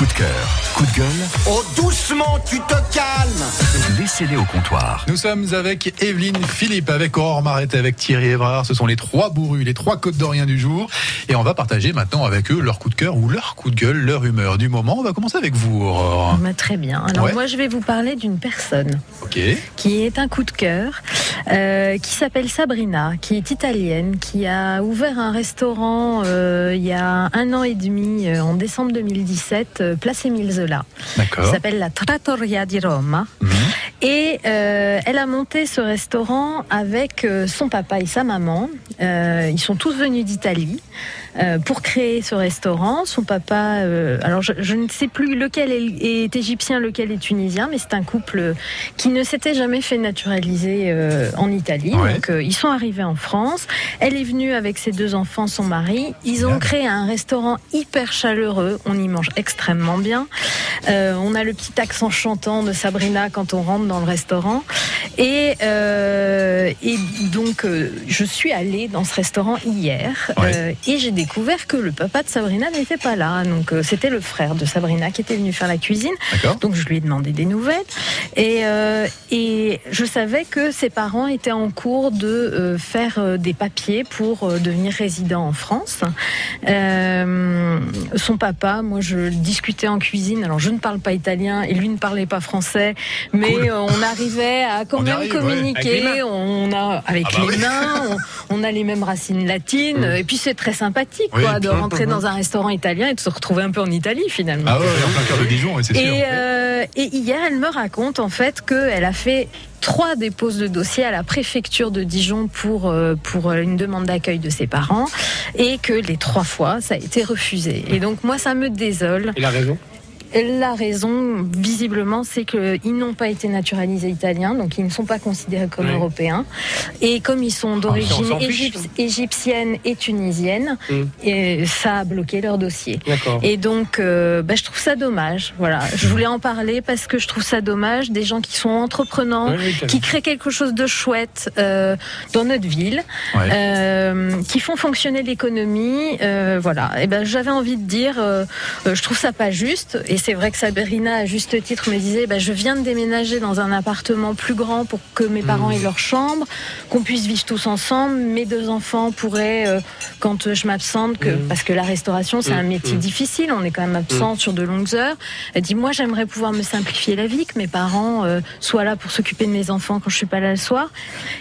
Coup de cœur, coup de gueule, Oh, doucement, tu te calmes laissez-les au comptoir. Nous sommes avec Evelyne Philippe, avec Aurore Marette, avec Thierry Évrard. Ce sont les trois bourrus, les trois côtes d'Orient du jour. Et on va partager maintenant avec eux leur coup de cœur ou leur coup de gueule, leur humeur du moment. On va commencer avec vous, Aurore. Bah, très bien. Alors Ouais. moi, je vais vous parler d'une personne Ok. qui est un coup de cœur, euh, qui s'appelle Sabrina, qui est italienne, qui a ouvert un restaurant euh, il y a un an et demi, euh, en décembre 2017, euh, place Émile Zola. Il D'accord. s'appelle la Trattoria di Roma. Mhm. Et euh, elle a monté ce restaurant avec son papa et sa maman. Ils sont tous venus d'Italie pour créer ce restaurant. Son papa, euh, alors je, je ne sais plus lequel est, est égyptien, lequel est tunisien, mais c'est un couple qui ne s'était jamais fait naturaliser euh, en Italie. Ouais. Donc euh, ils sont arrivés en France. Elle est venue avec ses deux enfants, son mari. Ils ont créé un restaurant hyper chaleureux. On y mange extrêmement bien. Euh, on a le petit accent chantant de Sabrina quand on rentre dans le restaurant. Et, euh, et donc, euh, je suis allée dans ce restaurant hier Ouais. euh, et j'ai découvert que le papa de Sabrina n'était pas là. Donc, euh, c'était le frère de Sabrina qui était venu faire la cuisine. Donc, je lui ai demandé des nouvelles. Et, euh, et je savais que ses parents étaient en cours de euh, faire des papiers pour devenir résident en France. Son papa, moi je discutais en cuisine, alors je ne parle pas italien et lui ne parlait pas français, mais Cool. on arrivait à quand On y même arrive, ouais. communiquer, on a avec Ah bah les oui. mains, on, on a les mêmes racines latines, et puis c'est très sympathique Oui, quoi, de rentrer dans un restaurant italien et de se retrouver un peu en Italie finalement. Ah ouais, en plein cœur de Dijon, c'est sûr. Et, euh, et hier, elle me raconte en fait qu'elle a fait trois déposes de dossier à la préfecture de Dijon pour, euh, pour une demande d'accueil de ses parents et que les trois fois, ça a été refusé. Et donc moi, ça me désole. Il a raison? La raison, visiblement, c'est qu'ils n'ont pas été naturalisés italiens, donc ils ne sont pas considérés comme européens. Et comme ils sont d'origine fiche. égyp- égyptienne et tunisienne, Mm. et ça a bloqué leur dossier. Et donc, euh, bah, je trouve ça dommage. Voilà, je voulais en parler parce que je trouve ça dommage des gens qui sont entreprenants, Oui, oui, t'as qui créent quelque chose de chouette euh, dans notre ville, Ouais. euh, qui font fonctionner l'économie. voilà. Et ben, j'avais envie de dire, je trouve ça pas juste. Et c'est vrai que Sabrina, à juste titre, me disait, bah, je viens de déménager dans un appartement plus grand pour que mes parents Mmh. aient leur chambre, qu'on puisse vivre tous ensemble. Mes deux enfants pourraient, euh, quand je m'absente, que Mmh. parce que la restauration c'est Mmh. un métier Mmh. difficile, on est quand même absent sur de longues heures. Elle dit, moi j'aimerais pouvoir me simplifier la vie, que mes parents euh, soient là pour s'occuper de mes enfants quand je suis pas là le soir.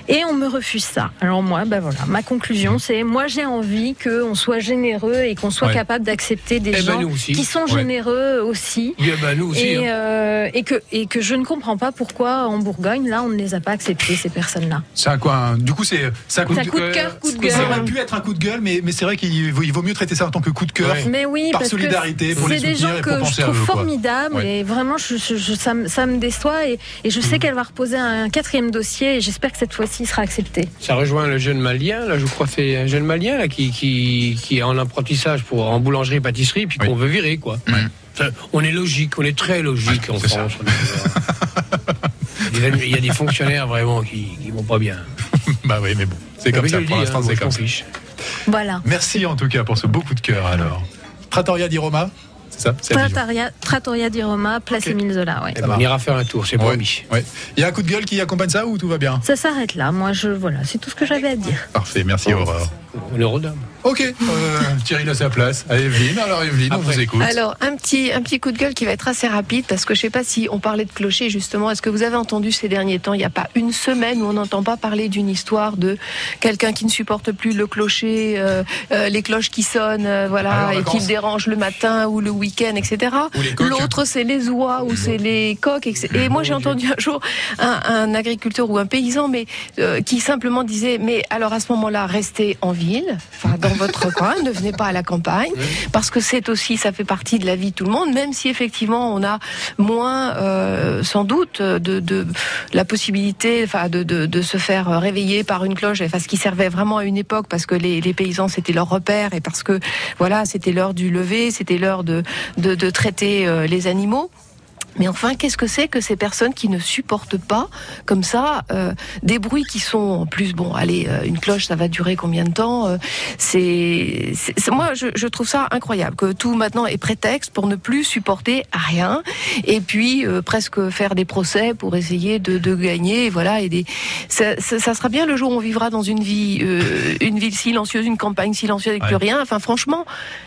Et on me refuse ça. Alors moi, ben voilà, ma conclusion c'est, moi j'ai envie qu'on soit généreux et qu'on soit Ouais. capable d'accepter des Eh ben, gens aussi. qui sont Ouais. généreux aussi. Ben, nous aussi. Et, hein. euh, et, que, et que je ne comprends pas pourquoi en Bourgogne, là, on ne les a pas acceptés, ces personnes-là. C'est un quoi Du coup, c'est un coup de coup de cœur, coup de Ça aurait gueule. pu être un coup de gueule, mais, mais c'est vrai qu'il vaut, mieux traiter ça en tant que coup de cœur. Ouais. Mais oui, Par parce solidarité, que pour les c'est des gens que je trouve eux, formidables Ouais. et vraiment, je, je- je- ça, me, ça me déçoit et, et je sais Mm. qu'elle va reposer un quatrième dossier et j'espère que cette fois-ci il sera accepté. Ça rejoint le jeune malien, là, je crois, que c'est un jeune malien là, qui, qui, qui est en apprentissage pour, en boulangerie-pâtisserie, puis Oui. qu'on veut virer, quoi. On est logique, on est très logique en c'est ça. France. Il y a des- il y a des fonctionnaires vraiment qui, qui vont pas bien. Bah oui, mais bon, c'est comme ça. Pour l'instant, hein, c'est comme ça. fiche. Voilà. Merci en tout cas pour ce beau coup de cœur alors. Trattoria di Roma, c'est ça? Trattoria, Trattoria di Roma, place Ok. Émile Zola, ouais. Eh ben, on ira faire un tour, c'est Ouais, promis. ouais. Il y a un coup de gueule qui accompagne ça ou tout va bien? Ça s'arrête là. Moi, je voilà, c'est tout ce que j'avais à dire. Parfait, merci Aurore. Est rodin. Ok, euh, Thierry laisse sa place à Evelyne. Alors Evelyne, on vous écoute. Alors, un petit, un petit coup de gueule qui va être assez rapide parce que je sais pas si on parlait de clocher justement. Est-ce que vous avez entendu ces derniers temps Il n'y a pas une semaine où on n'entend pas parler d'une histoire de quelqu'un qui ne supporte plus le clocher, euh, euh, les cloches qui sonnent, euh, voilà, et qui le dérangent le matin ou le week-end, etc. Ou les coqs. L'autre, c'est les oies ou c'est les coqs. etc. Et moi, j'ai entendu un jour un, un agriculteur ou un paysan, mais euh, qui simplement disait, mais alors à ce moment-là, restez en ville, enfin dans votre coin, ne venez pas à la campagne, parce que c'est aussi, ça fait partie de la vie de tout le monde, même si effectivement on a moins, euh, sans doute, de, de la possibilité, enfin, de, de, de se faire réveiller par une cloche, enfin, ce qui servait vraiment à une époque, parce que les, les paysans c'était leur repère et parce que voilà, c'était l'heure du lever, c'était l'heure de, de, de traiter euh, les animaux. Mais enfin, qu'est-ce que c'est que ces personnes qui ne supportent pas, comme ça, euh, des bruits qui sont en plus, bon, allez, euh, une cloche, ça va durer combien de temps euh, C'est, c'est- moi, je, je trouve ça incroyable que tout maintenant est prétexte pour ne plus supporter rien, et puis euh, presque faire des procès pour essayer de, de gagner, voilà. Et des, ça, ça- ça sera bien le jour où on vivra dans une vie, euh, une ville silencieuse, une campagne silencieuse avec Ouais. plus rien. Enfin, franchement,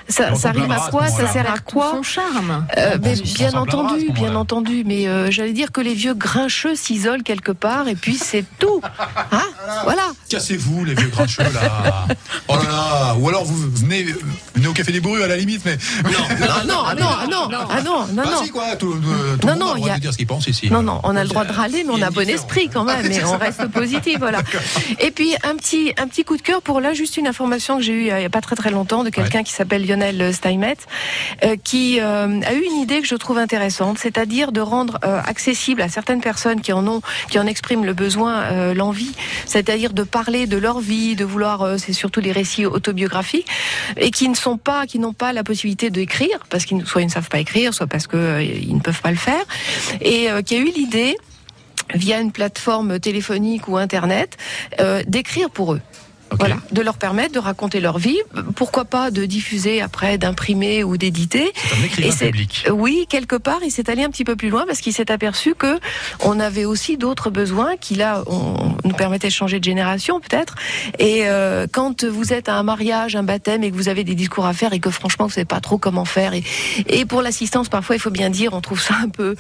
ça, ça rime à quoi? Ça sert à quoi son charme. euh, bien entendu, bien moment-là. Entendu. Mais euh, j'allais dire que les vieux grincheux s'isolent quelque part et puis c'est tout. Hein? Voilà. Cassez-vous, les vieux grincheux, là. Oh là là. Ou alors vous venez, venez au Café des Bourrus à la limite, mais. Ah non, ah non, ah non, ah non, non, Bah non. si, quoi. Tout, tout Non, non, a le droit il y a- de dire ce qu'il pense ici. Non, non, on a le droit de râler, mais on a bon esprit quand même, mais on reste positif, voilà. Et puis un petit, un petit coup de cœur pour là, juste une information que j'ai eue euh, il n'y a pas très très longtemps de quelqu'un qui s'appelle Lionel Steinmetz, euh, qui euh, a eu une idée que je trouve intéressante, c'est-à-dire de rendre euh, accessible à certaines personnes qui en ont, qui en expriment le besoin, euh, l'envie, c'est-à-dire de parler de leur vie, de vouloir, euh, c'est surtout des récits autobiographiques, et qui ne sont pas, qui n'ont pas la possibilité d'écrire, parce qu'ils soit ils ne savent pas écrire, soit parce que euh, ils ne peuvent pas le faire, et qui a eu l'idée via une plateforme téléphonique ou internet d'écrire pour eux. Voilà, de leur permettre de raconter leur vie, pourquoi pas de diffuser après, d'imprimer ou d'éditer. Et c'est- public. Oui, quelque part, il s'est allé un petit peu plus loin parce qu'il s'est aperçu que on avait aussi d'autres besoins qui là on, nous permettaient de changer de génération peut-être. Et euh, quand vous êtes à un mariage, un baptême et que vous avez des discours à faire et que franchement vous savez pas trop comment faire et, et pour l'assistance parfois il faut bien dire on trouve ça un peu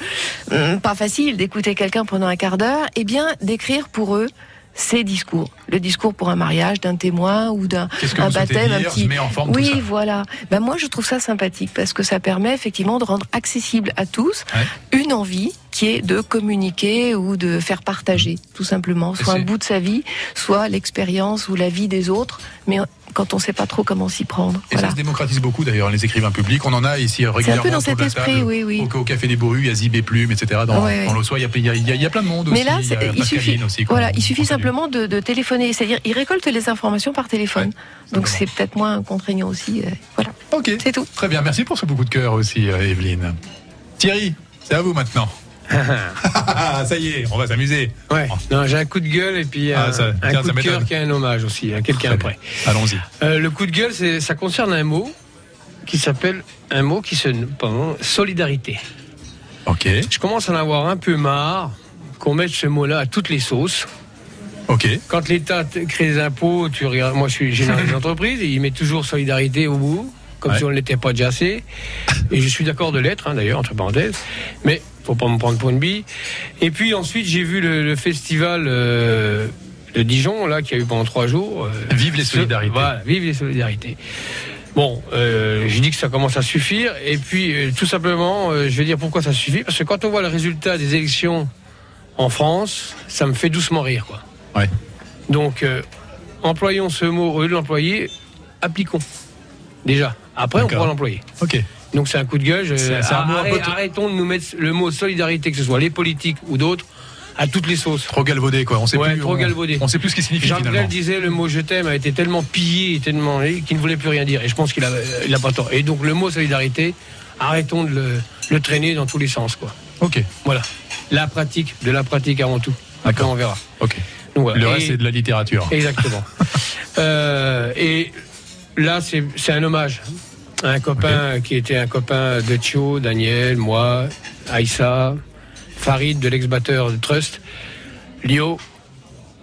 hum, pas facile d'écouter quelqu'un pendant un quart d'heure. Eh bien d'écrire pour eux ces discours, le discours pour un mariage d'un témoin ou d'un un baptême, un petit en forme oui, voilà. Ben moi, je trouve ça sympathique parce que ça permet effectivement de rendre accessible à tous Ouais. une envie qui est de communiquer ou de faire partager, tout simplement, soit un c'est- bout de sa vie, soit l'expérience ou la vie des autres, mais quand on ne sait pas trop comment s'y prendre. Et Voilà. ça se démocratise beaucoup d'ailleurs, les écrivains publics. On en a ici régulièrement. dans autour cet de la esprit, table. oui, oui. Au, au Café des Bourus, il y a Zib et Plume, etc. Dans, Ouais, dans y a, il y a- il y a- il y a plein de monde aussi. Mais là, il c'est- suffit, aussi, qu'on- voilà, il suffit simplement de, de téléphoner, c'est-à-dire ils récoltent les informations par téléphone. Donc c'est peut-être moins contraignant aussi. euh, voilà, Ok. c'est tout. Très bien, merci pour ce beaucoup de cœur aussi, euh, Evelyne. Thierry, c'est à vous maintenant. ça y est, on va s'amuser. Ouais. Non, j'ai un coup de gueule et puis Ah, un, ça- un tiens, coup de cœur qui est un hommage aussi à quelqu'un après. Allons-y. Euh, le coup de gueule, c'est, ça concerne un mot qui s'appelle un mot qui se pardon, solidarité. Ok, Je commence à en avoir un peu marre qu'on mette ce mot-là à toutes les sauces. ok. Quand l'État crée des impôts, tu regardes, moi je suis général des entreprises, et il met toujours solidarité au bout, comme Ouais. si on ne l'était pas déjà assez. Et je suis d'accord de l'être, hein, d'ailleurs, entre parenthèses. Mais faut pas me prendre pour une bille. Et puis ensuite, j'ai vu le, le festival euh, de Dijon, là, qui a eu pendant trois jours. euh, Vive les solidarités. Voilà, vive les solidarités. Bon, euh, j'ai dit que ça commence à suffire. Et puis, euh, tout simplement, je vais dire pourquoi ça suffit. Parce que quand on voit le résultat des élections en France, ça me fait doucement rire, quoi. Ouais. Donc, employons ce mot au lieu de l'employer, appliquons. Déjà. Après, on pourra l'employer. Ok. Donc, c'est un coup de gueule. Je- arrête- peu- arrêtons de nous mettre le mot solidarité, que ce soit les politiques ou d'autres, à toutes les sauces. Trop galvaudé, quoi. On sait Ouais, plus. trop on- galvaudé. On sait plus ce qu'il signifie Jean finalement. Brel disait le mot je t'aime a été tellement pillé, tellement qu'il ne voulait plus rien dire. Et je pense qu'il a, il a pas tort. Et donc le mot solidarité, arrêtons de le, le traîner dans tous les sens, quoi. Ok, Voilà. La pratique, de la pratique avant tout. Après D'accord. on verra. ok. Donc, voilà. Le reste, c'est de la littérature. Exactement. Euh, et là, c'est c'est un hommage un copain qui était un copain de Thio, Daniel, moi, Aïssa, Farid de l'ex-batteur de Trust, Lio,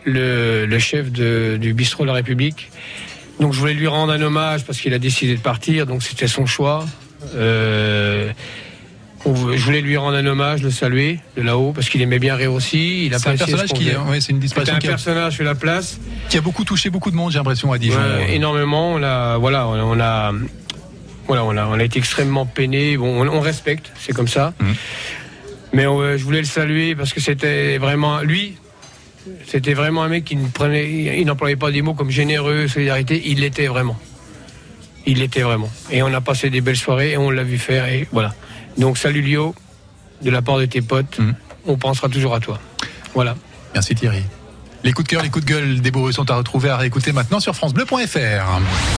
le, le chef de- du bistrot La République. Donc je voulais lui rendre un hommage parce qu'il a décidé de partir, donc c'était son choix. Euh, je voulais lui rendre un hommage, le saluer de là-haut, parce qu'il aimait bien rire aussi. Il C'est un ce personnage qu'on qui, ouais, c'est une disparition un qui a, personnage sur la place. qui a beaucoup touché beaucoup de monde, j'ai l'impression, à Dijon. Ouais, énormément. On a, voilà, a, on a, voilà, on a, on a été extrêmement peiné. Bon, on, on respecte, c'est comme ça. Mhm. Mais euh, je voulais le saluer parce que c'était vraiment lui. C'était vraiment un mec qui ne prenait, il n'employait pas des mots comme généreux, solidarité. Il l'était vraiment. Il l'était vraiment. Et on a passé des belles soirées et on l'a vu faire. Et voilà. Donc salut Lio, de la part de tes potes. Mhm. On pensera toujours à toi. Voilà. Merci Thierry. Les coups de cœur, les coups de gueule des bourrus sont à retrouver, à réécouter maintenant sur FranceBleu.fr.